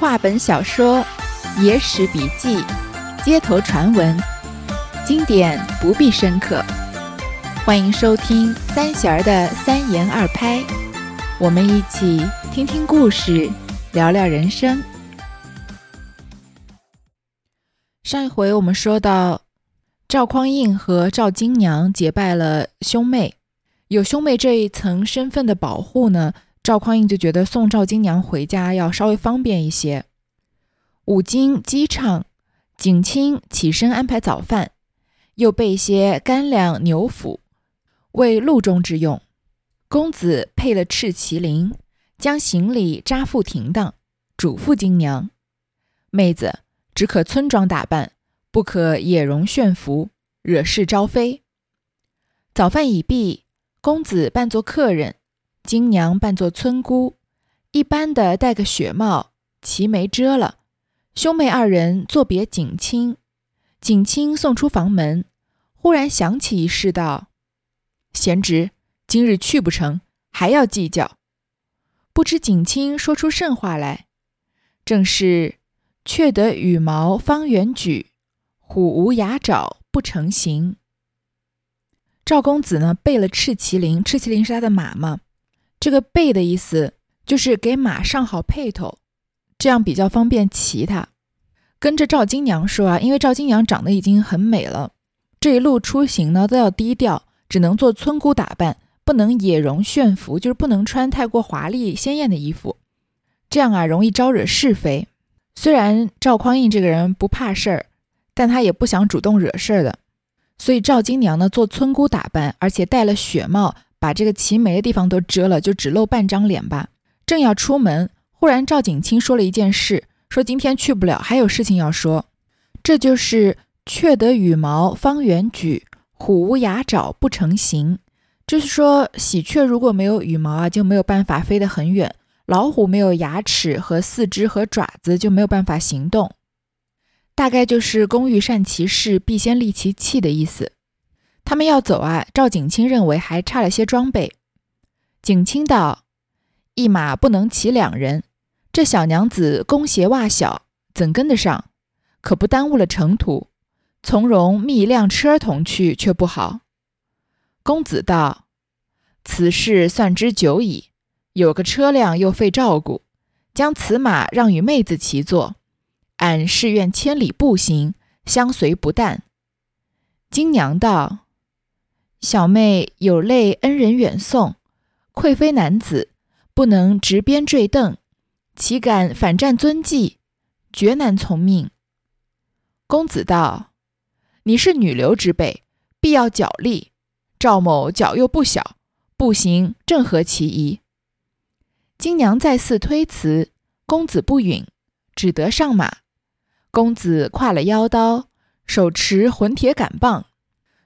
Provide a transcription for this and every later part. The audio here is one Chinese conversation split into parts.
话本小说、野史笔记、街头传闻，经典不必深刻。欢迎收听三弦儿的三言二拍，我们一起听听故事，聊聊人生。上一回我们说到，赵匡胤和赵金娘结拜了兄妹，有兄妹这一层身份的保护呢。赵匡胤就觉得送赵金娘回家要稍微方便一些。五更鸡唱，景清起身安排早饭，又备些干粮牛脯，为路中之用。公子配了赤麒麟，将行李扎缚停当，嘱咐金娘：“妹子只可村庄打扮，不可野容炫服，惹是招非。”早饭已毕，公子扮作客人。金娘扮作村姑，一般的戴个雪帽，齐眉遮了。兄妹二人作别景清，景清送出房门，忽然想起一事，道：“贤侄，今日去不成，还要计较。”不知景清说出甚话来，正是“却得羽毛方圆举，虎无牙爪不成形。”赵公子呢，备了赤麒麟，赤麒麟是他的马吗？这个备的意思就是给马上好配头，这样比较方便骑它。跟着赵金娘说啊，因为赵金娘长得已经很美了，这一路出行呢都要低调，只能做村姑打扮，不能野容炫服，就是不能穿太过华丽鲜艳的衣服，这样啊容易招惹是非。虽然赵匡胤这个人不怕事儿，但他也不想主动惹事儿的，所以赵金娘呢做村姑打扮，而且戴了雪帽。把这个齐眉的地方都遮了，就只露半张脸吧。正要出门，忽然赵景清说了一件事，说今天去不了，还有事情要说。这就是“雀得羽毛方圆举，虎无牙爪不成形”。就是说，喜鹊如果没有羽毛啊，就没有办法飞得很远；老虎没有牙齿和四肢和爪子，就没有办法行动。大概就是“工欲善其事，必先利其器”的意思。他们要走啊！赵景清认为还差了些装备。景清道：“一马不能骑两人，这小娘子弓鞋袜小，怎跟得上？可不耽误了程途。从容觅一辆车同去，却不好。”公子道：“此事算之久矣，有个车辆又费照顾，将此马让与妹子骑坐，俺誓愿千里步行，相随不淡。”金娘道。小妹有泪恩人远送，愧非男子，不能执鞭坠镫，岂敢反战遵纪，绝难从命。公子道：“你是女流之辈，必要脚力。赵某脚又不小，步行正合其宜。”金娘再四推辞，公子不允，只得上马。公子挎了腰刀，手持混铁杆棒。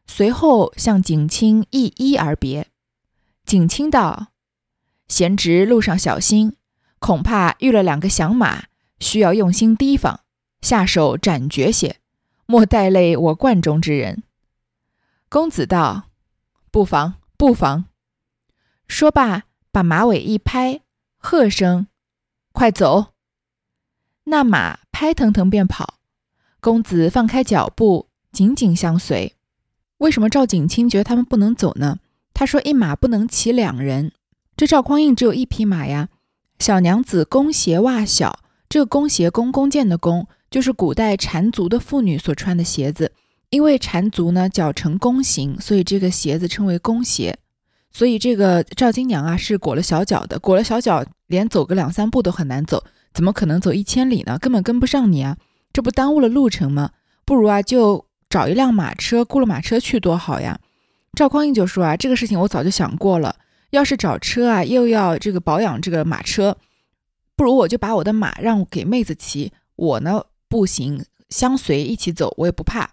随后向景清一一而别。景清道：“贤侄路上小心，恐怕遇了两个响马，需要用心提防，下手斩绝些，莫带累我观中之人。”公子道：“不妨，不妨。”说罢，把马尾一拍，喝声：“快走！”那马拍腾腾便跑。公子放开脚步，紧紧相随。为什么赵景清觉得他们不能走呢？他说：“一马不能骑两人。”这赵匡胤只有一匹马呀。小娘子弓鞋袜小，这个弓鞋弓弓箭的弓，就是古代缠足的妇女所穿的鞋子。因为缠足呢，脚呈弓形，所以这个鞋子称为弓鞋。所以这个赵金娘啊，是裹了小脚的，裹了小脚，连走个两三步都很难走，怎么可能走一千里呢？根本跟不上你啊！这不耽误了路程吗？不如啊，就。找一辆马车，雇了马车去多好呀！赵匡胤就说啊，这个事情我早就想过了。要是找车啊，又要这个保养这个马车，不如我就把我的马让给妹子骑，我呢步行相随一起走，我也不怕。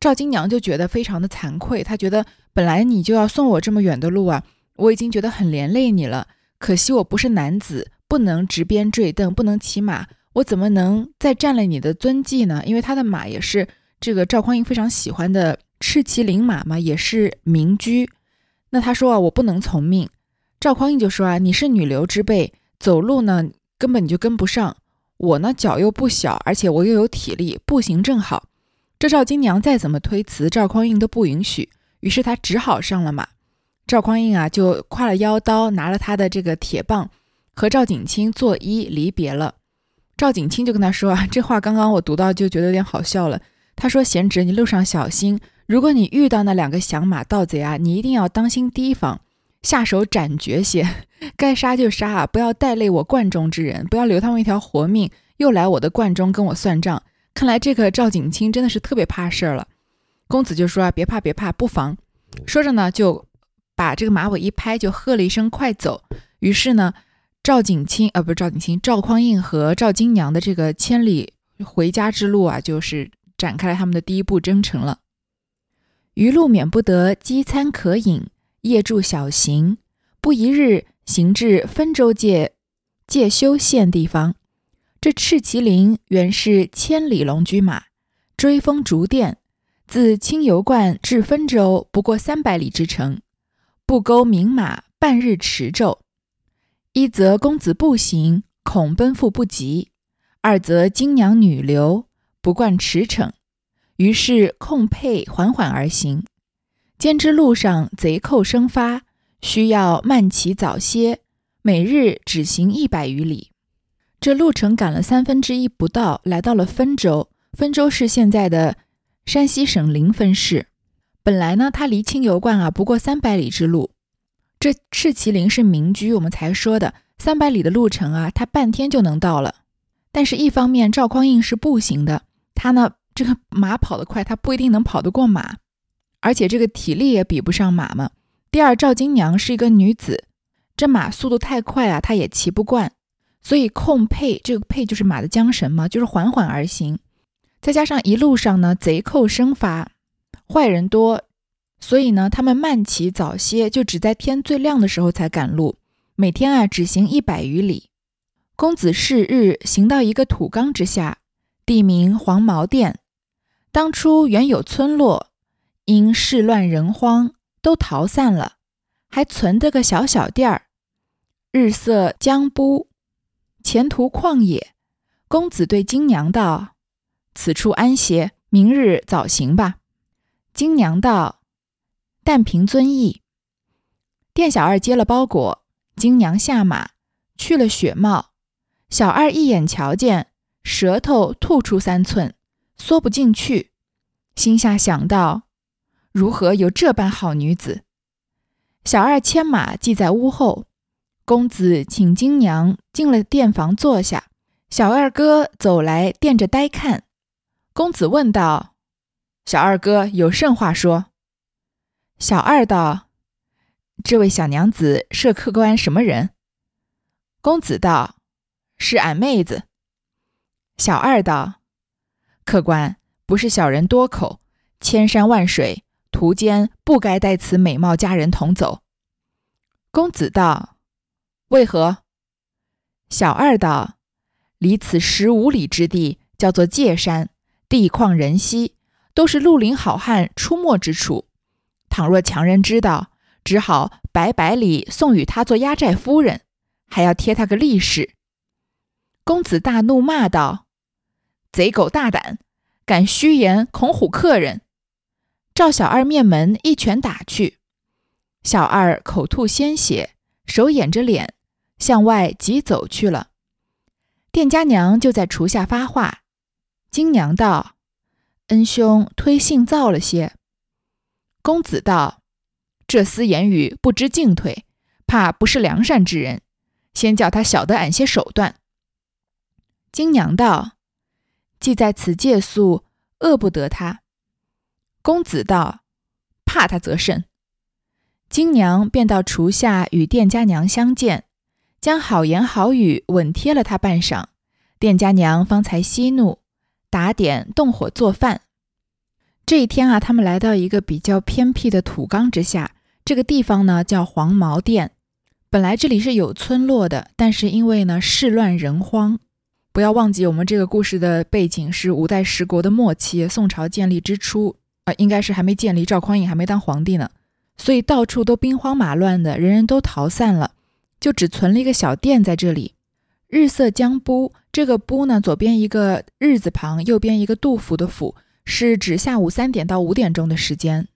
赵金娘就觉得非常的惭愧，她觉得本来你就要送我这么远的路啊，我已经觉得很连累你了。可惜我不是男子，不能执鞭坠镫，不能骑马，我怎么能再占了你的尊纪呢？因为他的马也是。这个赵匡胤非常喜欢的赤麒麟马嘛，也是名驹。那他说啊，我不能从命。赵匡胤就说啊，你是女流之辈，走路呢根本你就跟不上。我呢脚又不小，而且我又有体力，步行正好。这赵金娘再怎么推辞，赵匡胤都不允许。于是他只好上了马。赵匡胤啊，就挎了腰刀，拿了他的这个铁棒，和赵景清作揖离别了。赵景清就跟他说啊，这话刚刚我读到就觉得有点好笑了。他说：“贤侄，你路上小心，如果你遇到那两个响马盗贼啊，你一定要当心提防，下手斩绝些，该杀就杀啊，不要带累我冠中之人，不要留他们一条活命，又来我的冠中跟我算账。看来这个赵景清真的是特别怕事儿了。”公子就说：“啊，别怕，别怕，不妨。”说着呢，就把这个马尾一拍，就喝了一声：“快走！”于是呢。赵景清，呃，不是赵景清，赵匡胤和赵金娘的这个千里回家之路啊，就是展开了他们的第一步征程了。余路免不得饥餐渴饮，夜住小行。不一日，行至分州界界休县地方。这赤麒麟原是千里龙驹马，追风逐电，自清油观至分州不过三百里之程，不钩名马半日驰骤。一则公子步行，恐奔赴不及；二则金娘女流，不惯驰骋，于是控辔缓缓而行。兼之路上贼寇生发，需要慢骑早歇，每日只行一百余里。这路程赶了三分之一不到，来到了分州。分州是现在的山西省临汾市。本来呢，它离青油观啊不过三百里之路。这赤麒麟是民居，我们才说的三百里的路程啊，他半天就能到了。但是，一方面赵匡胤是步行的，他呢这个马跑得快，他不一定能跑得过马，而且这个体力也比不上马嘛。第二，赵金娘是一个女子，这马速度太快啊，她也骑不惯，所以控辔这个辔就是马的缰绳嘛，就是缓缓而行。再加上一路上呢贼寇生发，坏人多。所以呢，他们慢骑早歇，就只在天最亮的时候才赶路。每天啊，只行一百余里。公子是日行到一个土冈之下，地名黄毛店。当初原有村落，因事乱人荒，都逃散了，还存着个小小店儿。日色将不，前途旷野。公子对金娘道：“此处安歇，明日早行吧。”金娘道。但凭尊意，店小二接了包裹，金娘下马，去了雪帽。小二一眼瞧见，舌头吐出三寸，缩不进去，心下想到：如何有这般好女子？小二牵马系在屋后，公子请金娘进了店房坐下。小二哥走来，垫着呆看。公子问道：“小二哥有甚话说？”小二道：“这位小娘子是客官什么人？”公子道：“是俺妹子。”小二道：“客官不是小人多口，千山万水途间不该带此美貌佳人同走。”公子道：“为何？”小二道：“离此十五里之地，叫做界山，地旷人稀，都是绿林好汉出没之处。”倘若强人知道，只好百百里送与他做压寨夫人，还要贴他个利是。公子大怒，骂道：“贼狗大胆，敢虚言恐唬客人！”赵小二面门一拳打去，小二口吐鲜血，手掩着脸，向外急走去了。店家娘就在厨下发话：“金娘道，恩兄推性躁了些。”公子道：“这厮言语不知进退，怕不是良善之人。先叫他晓得俺些手段。”金娘道：“既在此借宿，饿不得他。”公子道：“怕他则甚。”金娘便到厨下与店家娘相见，将好言好语稳贴了他半晌，店家娘方才息怒，打点动火做饭。这一天啊，他们来到一个比较偏僻的土冈之下。这个地方呢叫黄毛店。本来这里是有村落的，但是因为呢事乱人荒，不要忘记我们这个故事的背景是五代十国的末期，宋朝建立之初啊，应该是还没建立，赵匡胤还没当皇帝呢，所以到处都兵荒马乱的，人人都逃散了，就只存了一个小店在这里。日色将晡，这个晡呢，左边一个日字旁，右边一个杜甫的甫，是指下午三点到五点钟的时间。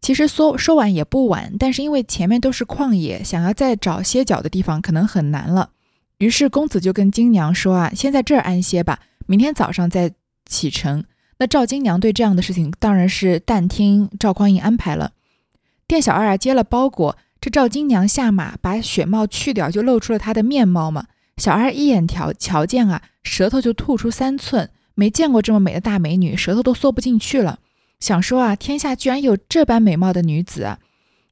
其实说说晚也不晚，但是因为前面都是旷野，想要再找歇脚的地方可能很难了。于是公子就跟金娘说啊，先在这儿安歇吧，明天早上再启程。那赵金娘对这样的事情当然是但听赵匡胤安排了。店小二啊接了包裹，这赵金娘下马把雪帽去掉，就露出了她的面貌嘛。小二一眼瞧瞧见啊，舌头就吐出三寸，没见过这么美的大美女，舌头都缩不进去了。想说啊，天下居然有这般美貌的女子啊，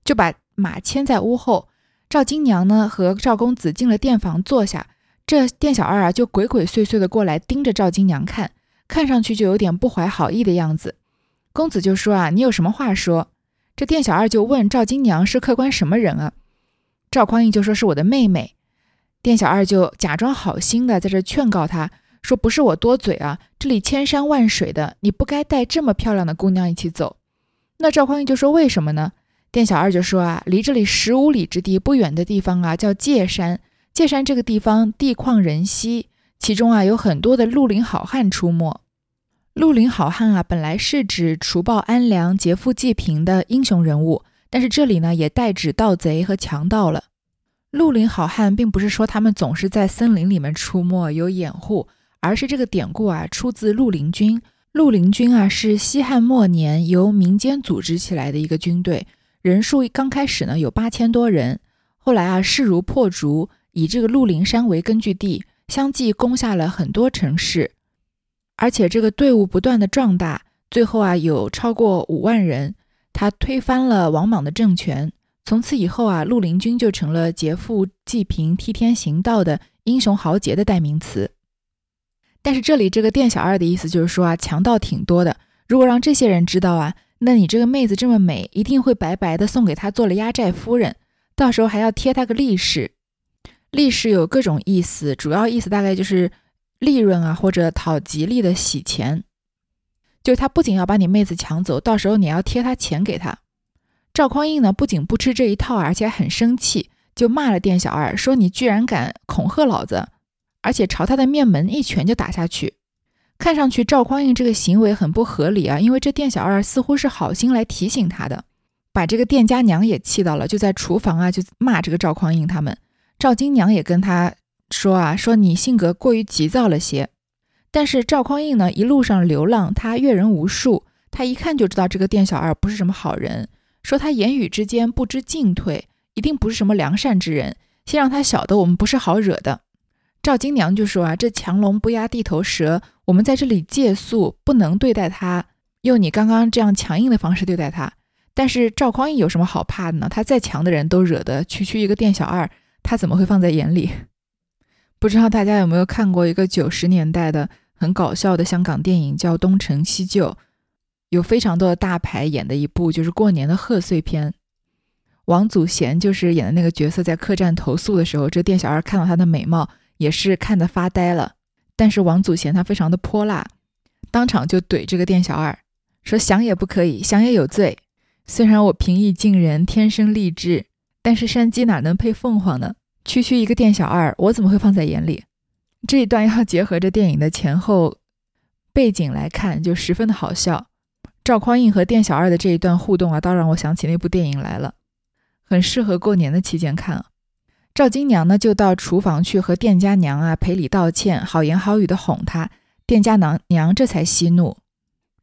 就把马牵在屋后。赵金娘呢和赵公子进了店房坐下，这店小二啊就鬼鬼祟祟的过来盯着赵金娘看，看上去就有点不怀好意的样子。公子就说啊，你有什么话说？这店小二就问赵金娘是客官什么人啊？赵匡胤就说是我的妹妹。店小二就假装好心的在这劝告他。说不是我多嘴啊，这里千山万水的，你不该带这么漂亮的姑娘一起走。那赵匡胤就说为什么呢？店小二就说啊，离这里十五里之地不远的地方啊，叫界山。界山这个地方地旷人稀，其中啊有很多的绿林好汉出没。绿林好汉啊，本来是指除暴安良、劫富济贫的英雄人物，但是这里呢也代指盗贼和强盗了。绿林好汉并不是说他们总是在森林里面出没有掩护。而是这个典故啊，出自绿林军。绿林军啊，是西汉末年由民间组织起来的一个军队，人数刚开始呢有八千多人，后来啊势如破竹，以这个鹿林山为根据地，相继攻下了很多城市，而且这个队伍不断的壮大，最后啊有超过五万人，他推翻了王莽的政权。从此以后啊，绿林军就成了劫富济贫、替天行道的英雄豪杰的代名词。但是这里这个店小二的意思就是说啊，强盗挺多的。如果让这些人知道啊，那你这个妹子这么美，一定会白白的送给他做了压寨夫人，到时候还要贴他个利是。利氏有各种意思，主要意思大概就是利润啊，或者讨吉利的洗钱。就是他不仅要把你妹子抢走，到时候你要贴他钱给他。赵匡胤呢，不仅不吃这一套，而且很生气，就骂了店小二，说你居然敢恐吓老子。而且朝他的面门一拳就打下去，看上去赵匡胤这个行为很不合理啊，因为这店小二似乎是好心来提醒他的，把这个店家娘也气到了，就在厨房啊就骂这个赵匡胤他们。赵金娘也跟他说啊，说你性格过于急躁了些。但是赵匡胤呢，一路上流浪，他阅人无数，他一看就知道这个店小二不是什么好人，说他言语之间不知进退，一定不是什么良善之人，先让他晓得我们不是好惹的。赵金娘就说啊，这强龙不压地头蛇，我们在这里借宿，不能对待他，用你刚刚这样强硬的方式对待他。但是赵匡胤有什么好怕的呢？他再强的人都惹得区区一个店小二，他怎么会放在眼里？不知道大家有没有看过一个九十年代的很搞笑的香港电影，叫《东成西就》，有非常多的大牌演的一部，就是过年的贺岁片。王祖贤就是演的那个角色，在客栈投宿的时候，这店小二看到他的美貌。也是看得发呆了，但是王祖贤他非常的泼辣，当场就怼这个店小二，说想也不可以，想也有罪。虽然我平易近人，天生丽质，但是山鸡哪能配凤凰呢？区区一个店小二，我怎么会放在眼里？这一段要结合着电影的前后背景来看，就十分的好笑。赵匡胤和店小二的这一段互动啊，倒让我想起那部电影来了，很适合过年的期间看啊。赵金娘呢，就到厨房去和店家娘啊赔礼道歉，好言好语的哄她。店家娘娘这才息怒，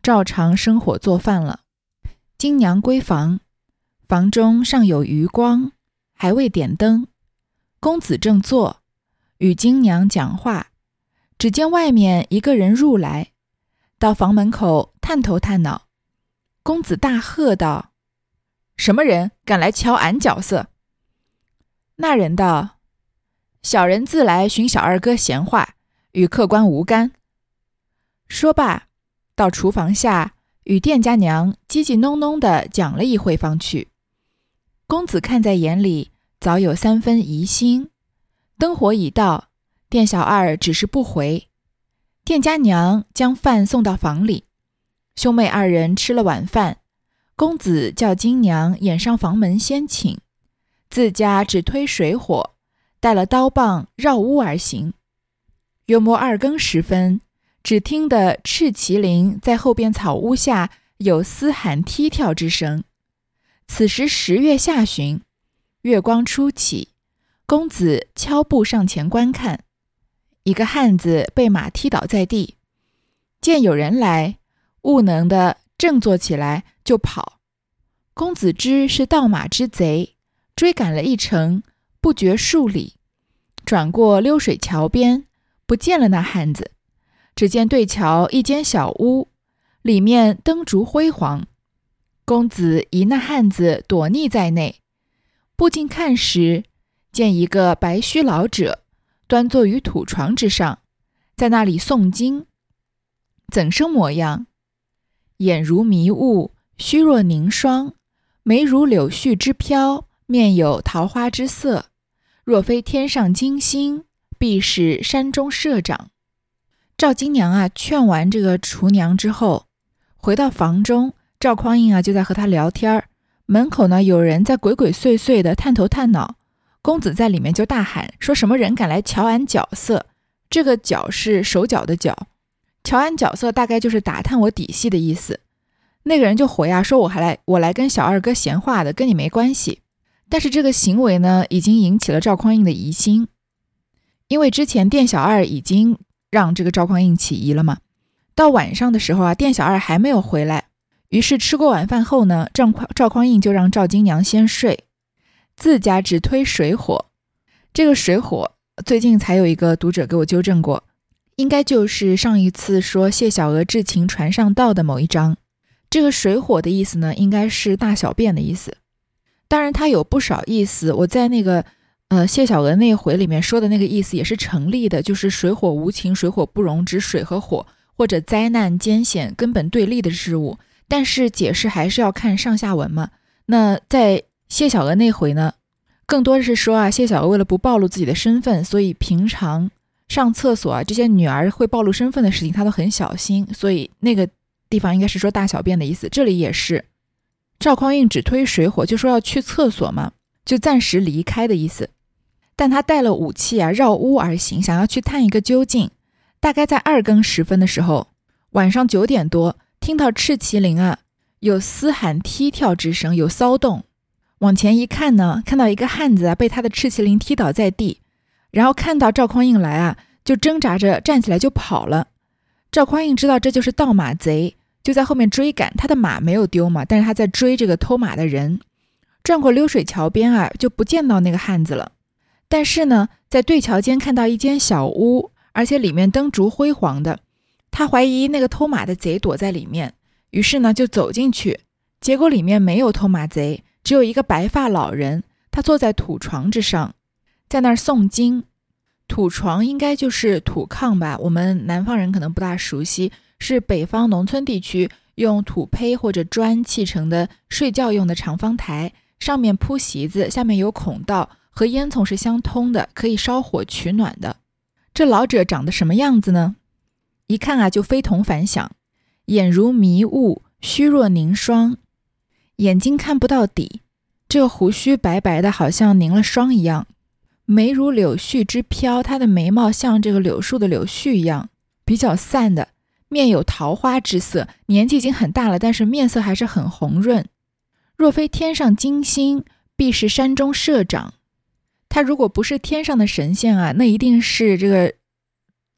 照常生火做饭了。金娘归房，房中尚有余光，还未点灯。公子正坐，与金娘讲话，只见外面一个人入来，到房门口探头探脑。公子大喝道：“什么人敢来敲俺角色？”那人道：“小人自来寻小二哥闲话，与客官无干。”说罢，到厨房下与店家娘叽叽哝哝的讲了一会，方去。公子看在眼里，早有三分疑心。灯火已到，店小二只是不回。店家娘将饭送到房里，兄妹二人吃了晚饭。公子叫金娘掩上房门先请。自家只推水火，带了刀棒绕屋而行。约莫二更时分，只听得赤麒麟在后边草屋下有嘶喊踢跳之声。此时十月下旬，月光初起，公子悄步上前观看，一个汉子被马踢倒在地，见有人来，悟能的振作起来就跑。公子知是盗马之贼，追赶了一程，不觉数里，转过溜水桥边。不见了那汉子，只见对桥一间小屋，里面灯烛辉煌。公子疑那汉子躲匿在内，步近看时，见一个白须老者端坐于土床之上，在那里诵经。怎生模样？眼如迷雾，虚若凝霜，眉如柳絮之飘，面有桃花之色，若非天上金星。必是山中社长赵金娘啊，劝完这个厨娘之后，回到房中，赵匡胤啊就在和她聊天儿。门口呢有人在鬼鬼祟祟的探头探脑，公子在里面就大喊说：“什么人敢来瞧俺角色？”这个“脚”是手脚的“脚”，瞧俺角色大概就是打探我底细的意思。那个人就回啊说：“我还来，我来跟小二哥闲话的，跟你没关系。”但是这个行为呢，已经引起了赵匡胤的疑心。因为之前店小二已经让这个赵匡胤起疑了嘛，到晚上的时候啊，店小二还没有回来，于是吃过晚饭后呢，赵匡赵匡胤就让赵金娘先睡，自家只推水火。这个水火最近才有一个读者给我纠正过，应该就是上一次说谢小娥至情船上道的某一章。这个水火的意思呢，应该是大小便的意思，当然它有不少意思，我在那个。呃，谢小娥那回里面说的那个意思也是成立的，就是水火无情，水火不容，指水和火或者灾难艰险根本对立的事物。但是解释还是要看上下文嘛。那在谢小娥那回呢，更多的是说啊，谢小娥为了不暴露自己的身份，所以平常上厕所啊这些女儿会暴露身份的事情，她都很小心。所以那个地方应该是说大小便的意思。这里也是赵匡胤只推水火，就说要去厕所嘛，就暂时离开的意思。但他带了武器啊，绕屋而行，想要去探一个究竟。大概在二更时分的时候，晚上九点多，听到赤麒麟啊有嘶喊踢跳之声，有骚动。往前一看呢，看到一个汉子啊被他的赤麒麟踢倒在地，然后看到赵匡胤来啊，就挣扎着站起来就跑了。赵匡胤知道这就是盗马贼，就在后面追赶，他的马没有丢嘛，但是他在追这个偷马的人。转过溜水桥边啊，就不见到那个汉子了。但是呢，在对桥间看到一间小屋，而且里面灯烛辉煌的。他怀疑那个偷马的贼躲在里面，于是呢就走进去，结果里面没有偷马贼，只有一个白发老人，他坐在土床之上，在那儿诵经。土床应该就是土炕吧？我们南方人可能不大熟悉，是北方农村地区用土坯或者砖砌成的睡觉用的长方台，上面铺席子，下面有孔道。和烟囱是相通的，可以烧火取暖的。这老者长得什么样子呢？一看啊，就非同凡响，眼如迷雾，虚若凝霜，眼睛看不到底。这胡须白白的，好像凝了霜一样。眉如柳絮之飘，他的眉毛像这个柳树的柳絮一样，比较散的。面有桃花之色，年纪已经很大了，但是面色还是很红润。若非天上金星，必是山中社长。他如果不是天上的神仙啊，那一定是这个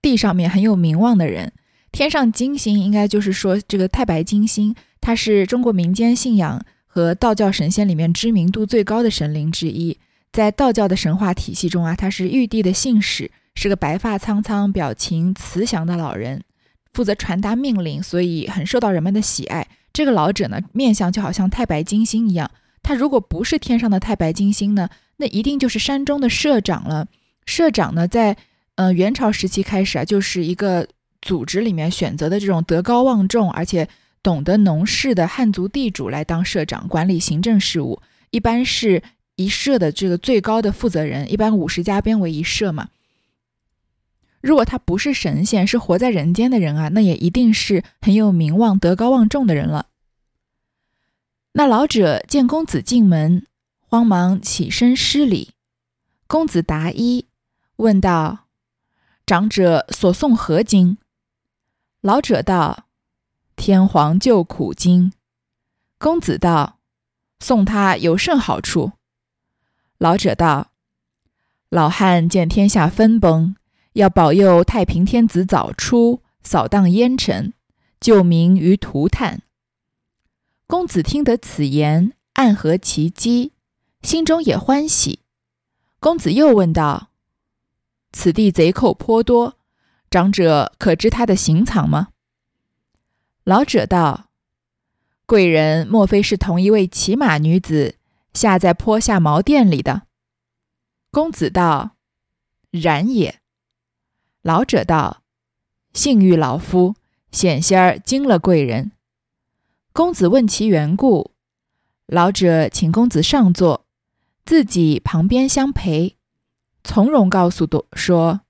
地上面很有名望的人。天上金星应该就是说这个太白金星，它是中国民间信仰和道教神仙里面知名度最高的神灵之一。在道教的神话体系中啊，他是玉帝的信使，是个白发苍苍、表情慈祥的老人，负责传达命令，所以很受到人们的喜爱。这个老者呢，面相就好像太白金星一样。他如果不是天上的太白金星呢？那一定就是山中的社长了。社长呢，在呃元朝时期开始啊，就是一个组织里面选择的这种德高望重而且懂得农事的汉族地主来当社长，管理行政事务。一般是一社的这个最高的负责人，一般五十家编为一社嘛。如果他不是神仙，是活在人间的人啊，那也一定是很有名望、德高望重的人了。那老者见公子进门。慌忙起身施礼，公子答揖，问道：“长者所诵何经？”老者道：“天皇救苦经。”公子道：“送他有甚好处？”老者道：“老汉见天下分崩，要保佑太平天子早出，扫荡烟尘，救民于涂炭。”公子听得此言，暗合其机，心中也欢喜。公子又问道：“此地贼寇颇多，长者可知他的行藏吗？”老者道：“贵人莫非是同一位骑马女子下在坡下茅店里的？”公子道：“然也。”老者道：“幸遇老夫，险些儿惊了贵人。”公子问其缘故，老者请公子上座。自己旁边相陪，从容告诉多说：“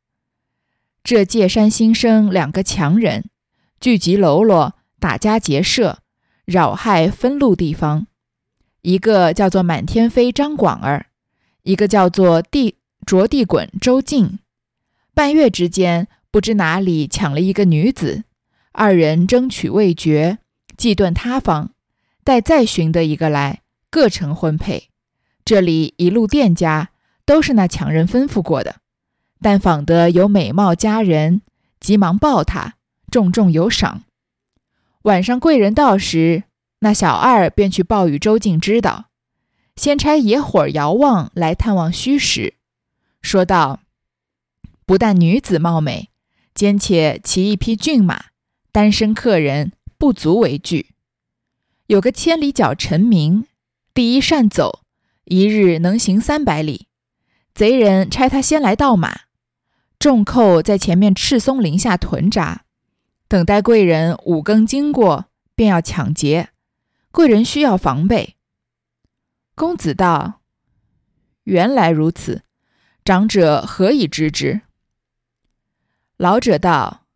这界山新生两个强人，聚集喽啰，打家劫舍，扰害分路地方。一个叫做满天飞张广儿，一个叫做地着地滚周静。半月之间，不知哪里抢了一个女子，二人争取未决，计遁他方。待再寻得一个来，各成婚配。”这里一路店家都是那强人吩咐过的，但访得有美貌佳人，急忙报他，重重有赏。晚上贵人到时，那小二便去报与周静知道，先差野火遥望来探望虚实，说道：“不但女子貌美，兼且骑一匹骏马，单身客人不足为惧。有个千里脚陈明，第一善走。”一日能行三百里，贼人差他先来盗马，众寇在前面赤松林下屯扎，等待贵人五更经过，便要抢劫。贵人需要防备。公子道：“原来如此，长者何以知之？”老者道：“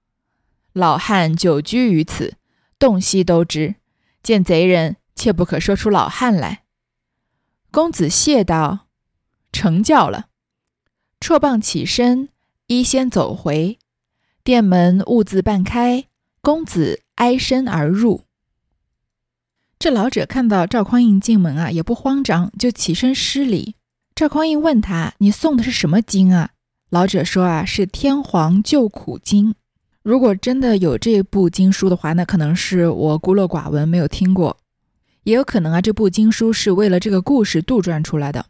老汉久居于此，洞悉都知。见贼人，切不可说出老汉来。”公子谢道：“成教了。”绰棒起身，一先走回店门，兀自半开。公子挨身而入。这老者看到赵匡胤进门啊，也不慌张，就起身施礼。赵匡胤问他：“你送的是什么经啊？”老者说：“啊，是天皇救苦经。如果真的有这部经书的话，那可能是我孤陋寡闻，没有听过。”也有可能啊，这部经书是为了这个故事杜撰出来的，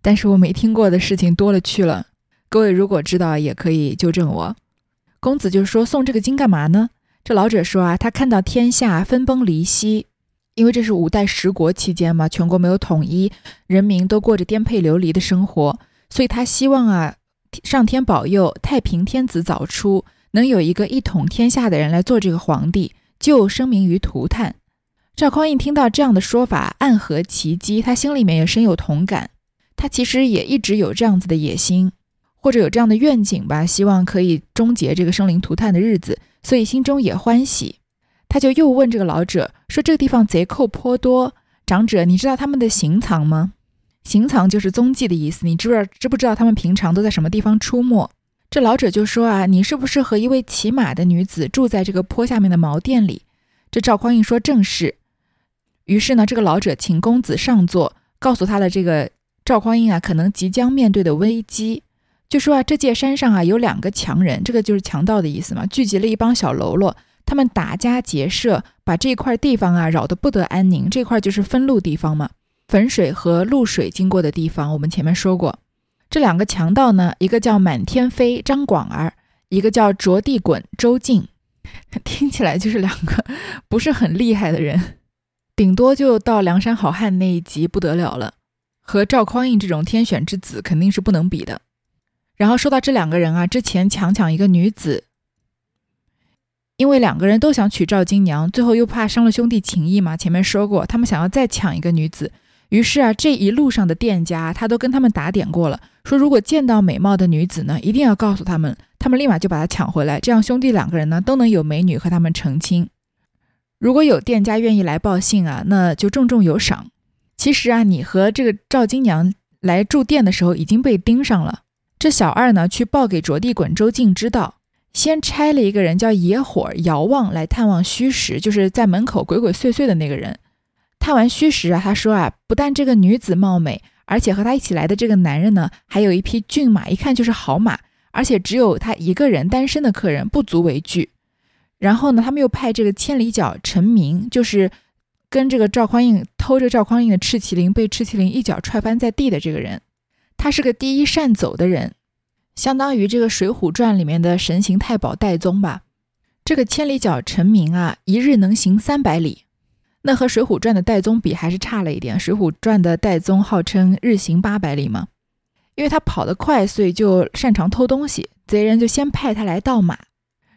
但是我没听过的事情多了去了。各位如果知道，也可以纠正我。公子就说送这个经干嘛呢？这老者说啊，他看到天下分崩离析，因为这是五代十国期间嘛，全国没有统一，人民都过着颠沛流离的生活，所以他希望啊，上天保佑太平天子早出，能有一个一统天下的人来做这个皇帝，救生民于涂炭。赵匡胤听到这样的说法，暗合其机，他心里面也深有同感。他其实也一直有这样子的野心，或者有这样的愿景吧，希望可以终结这个生灵涂炭的日子，所以心中也欢喜。他就又问这个老者说：“这个地方贼寇颇多，长者，你知道他们的行藏吗？行藏就是踪迹的意思。你知不知道知不知道他们平常都在什么地方出没？”这老者就说：“啊，你是不是和一位骑马的女子住在这个坡下面的茅店里？”这赵匡胤说：“正是。”于是呢，这个老者请公子上座，告诉他的这个赵匡胤啊，可能即将面对的危机，就说啊，这界山上啊有两个强人，这个就是强盗的意思嘛，聚集了一帮小喽啰，他们打家劫舍，把这块地方啊扰得不得安宁。这块就是分路地方嘛，汾水和露水经过的地方。我们前面说过，这两个强盗呢，一个叫满天飞张广儿，一个叫着地滚周静，听起来就是两个不是很厉害的人。顶多就到梁山好汉那一集不得了了，和赵匡胤这种天选之子肯定是不能比的。然后说到这两个人啊，之前强抢一个女子，因为两个人都想娶赵金娘，最后又怕伤了兄弟情谊嘛。前面说过，他们想要再抢一个女子，于是啊，这一路上的店家他都跟他们打点过了，说如果见到美貌的女子呢，一定要告诉他们，他们立马就把她抢回来，这样兄弟两个人呢都能有美女和他们成亲。如果有店家愿意来报信啊，那就重重有赏。其实啊，你和这个赵金娘来住店的时候已经被盯上了。这小二呢，去报给卓地滚周静知道，先差了一个人叫野火遥望来探望虚实，就是在门口鬼鬼祟祟的那个人。探完虚实啊，他说啊，不但这个女子貌美，而且和他一起来的这个男人呢，还有一匹骏马，一看就是好马，而且只有他一个人单身的客人，不足为惧。然后呢，他们又派这个千里脚陈明，就是跟这个赵匡胤偷着赵匡胤的赤麒麟，被赤麒麟一脚踹翻在地的这个人，他是个第一善走的人，相当于这个《水浒传》里面的神行太保戴宗吧。这个千里脚陈明啊，一日能行三百里。那和《水浒传》的戴宗比还是差了一点，《水浒传》的戴宗号称日行八百里嘛，因为他跑得快，所以就擅长偷东西。贼人就先派他来盗马，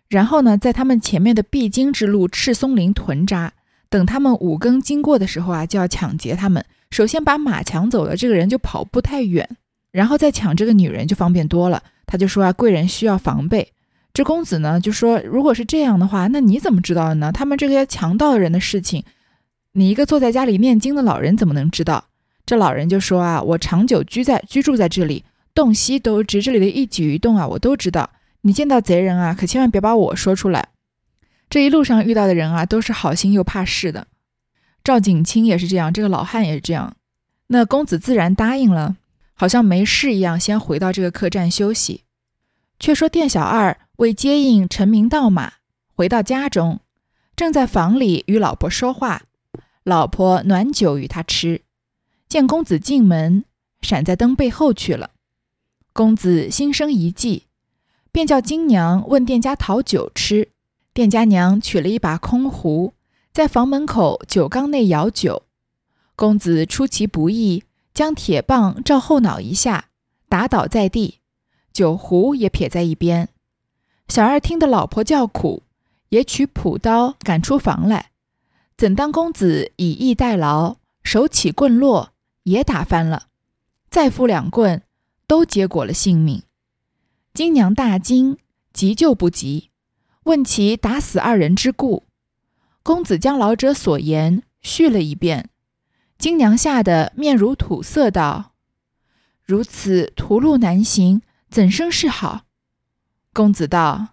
然后呢，在他们前面的必经之路赤松林屯扎，等他们五更经过的时候啊，就要抢劫他们。首先把马抢走了，这个人就跑不太远，然后再抢这个女人就方便多了。他就说啊，贵人需要防备。这公子呢就说，如果是这样的话，那你怎么知道的呢？他们这些强盗人的事情。你一个坐在家里念经的老人怎么能知道？这老人就说啊，我长久居在居住在这里，洞悉都知，这里的一举一动啊，我都知道。你见到贼人啊，可千万别把我说出来。这一路上遇到的人啊，都是好心又怕事的。赵景清也是这样，这个老汉也是这样。那公子自然答应了，好像没事一样，先回到这个客栈休息。却说店小二为接应陈明到马，回到家中，正在房里与老婆说话。老婆暖酒与他吃，见公子进门，闪在灯背后去了。公子心生一计，便叫金娘问店家讨酒吃。店家娘取了一把空壶，在房门口酒缸内舀酒。公子出其不意，将铁棒照后脑一下，打倒在地，酒壶也撇在一边。小二听得老婆叫苦，也取朴刀赶出房来。怎当公子以逸待劳，手起棍落，也打翻了。再敷两棍，都结果了性命。金娘大惊，急救不及，问其打死二人之故。公子将老者所言叙了一遍。金娘吓得面如土色，道：“如此途路难行，怎生是好？”公子道：“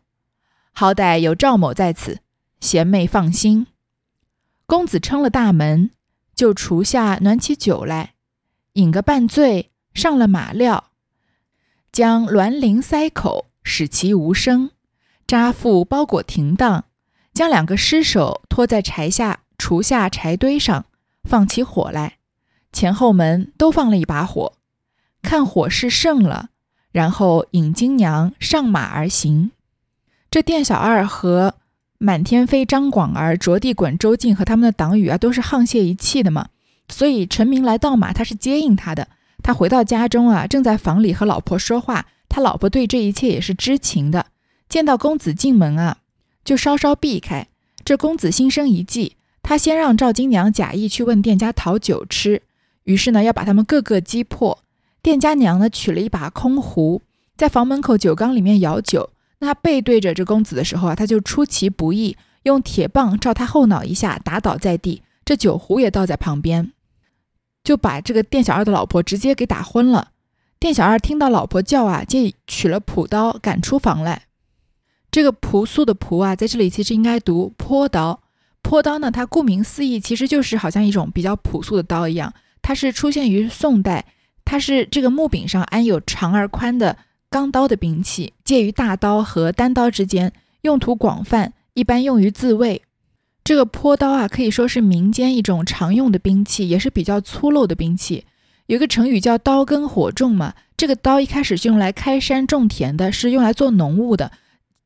好歹有赵某在此，贤妹放心。”公子撑了大门，就厨下暖起酒来，饮个半醉，上了马料，将銮铃塞口，使其无声，扎腹包裹停当，将两个尸首拖在柴下厨下柴堆上，放起火来，前后门都放了一把火，看火势盛了，然后引金娘上马而行。这店小二和。满天飞、张广儿、着地滚、周静和他们的党羽啊，都是沆瀣一气的嘛。所以陈明来盗马，他是接应他的。他回到家中啊，正在房里和老婆说话。他老婆对这一切也是知情的。见到公子进门啊，就稍稍避开。这公子心生一计，他先让赵金娘假意去问店家讨酒吃，于是呢，要把他们各个击破。店家娘呢，取了一把空壶，在房门口酒缸里面舀酒。他背对着这公子的时候啊，他就出其不意，用铁棒照他后脑一下，打倒在地。这酒壶也倒在旁边，就把这个店小二的老婆直接给打昏了。店小二听到老婆叫啊，就取了朴刀赶出房来。这个朴素的朴啊，在这里其实应该读坡刀。坡刀呢，它顾名思义，其实就是好像一种比较朴素的刀一样。它是出现于宋代，它是这个木柄上安有长而宽的。钢刀的兵器介于大刀和单刀之间，用途广泛，一般用于自卫。这个坡刀啊，可以说是民间一种常用的兵器，也是比较粗陋的兵器。有个成语叫“刀耕火种”嘛，这个刀一开始是用来开山种田的，是用来做农务的。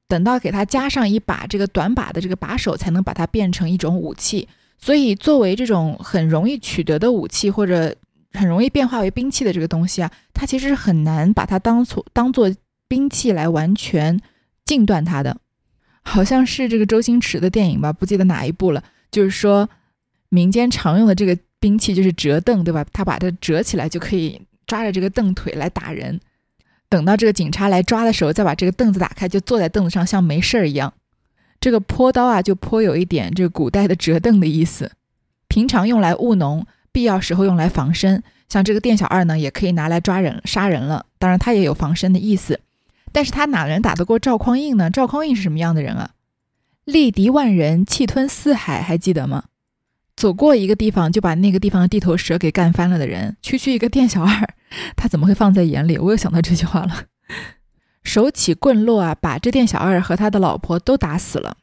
等到给它加上一把这个短把的这个把手，才能把它变成一种武器。所以，作为这种很容易取得的武器，或者很容易变化为兵器的这个东西啊，它其实是很难把它当做当做兵器来完全禁断它的。好像是这个周星驰的电影吧，不记得哪一部了。就是说，民间常用的这个兵器就是折凳，对吧？他把它折起来就可以抓着这个凳腿来打人。等到这个警察来抓的时候，再把这个凳子打开，就坐在凳子上像没事儿一样。这个坡刀啊，就颇有一点这个古代的折凳的意思。平常用来务农。必要时候用来防身。像这个店小二呢，也可以拿来抓人、杀人了。当然，他也有防身的意思。但是他哪能打得过赵匡胤呢？赵匡胤是什么样的人啊？力敌万人，气吞四海，还记得吗？走过一个地方就把那个地方的地头蛇给干翻了的人，区区一个店小二，他怎么会放在眼里？我又想到这句话了。手起棍落啊，把这店小二和他的老婆都打死了。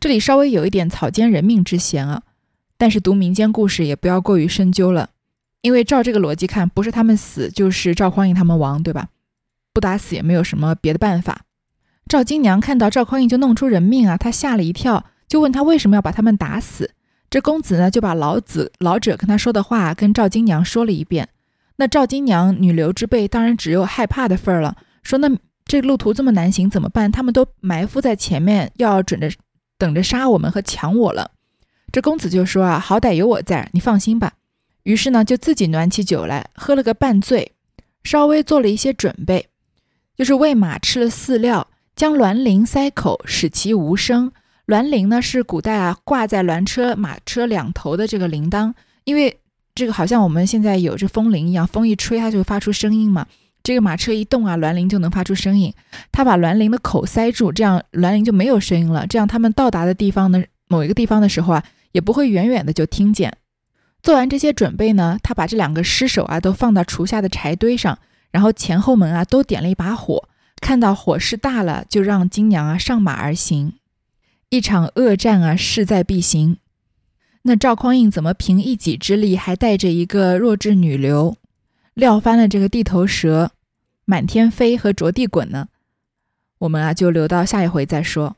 这里稍微有一点草菅人命之嫌啊，但是读民间故事也不要过于深究了，因为照这个逻辑看，不是他们死就是赵匡胤他们亡，对吧？不打死也没有什么别的办法。赵金娘看到赵匡胤就弄出人命啊，她吓了一跳，就问他为什么要把他们打死。这公子呢就把老子老者跟他说的话跟赵金娘说了一遍。那赵金娘女流之辈当然只有害怕的份儿了，说那这路途这么难行怎么办？他们都埋伏在前面，要准着等着杀我们和抢我了。这公子就说啊，好歹有我在，你放心吧。于是呢就自己暖起酒来，喝了个半醉，稍微做了一些准备。就是喂马吃了饲料，将銮铃塞口，使其无声。銮铃呢是古代啊挂在銮车马车两头的这个铃铛，因为这个好像我们现在有这风铃一样，风一吹它就会发出声音嘛。这个马车一动啊，銮铃就能发出声音。他把銮铃的口塞住，这样銮铃就没有声音了。这样他们到达的地方呢，某一个地方的时候啊，也不会远远的就听见。做完这些准备呢，他把这两个尸首啊都放到厨下的柴堆上。然后前后门啊都点了一把火，看到火势大了，就让金娘啊上马而行。一场恶战啊势在必行。那赵匡胤怎么凭一己之力，还带着一个弱智女流，撂翻了这个地头蛇，满天飞和着地滚呢？我们啊就留到下一回再说。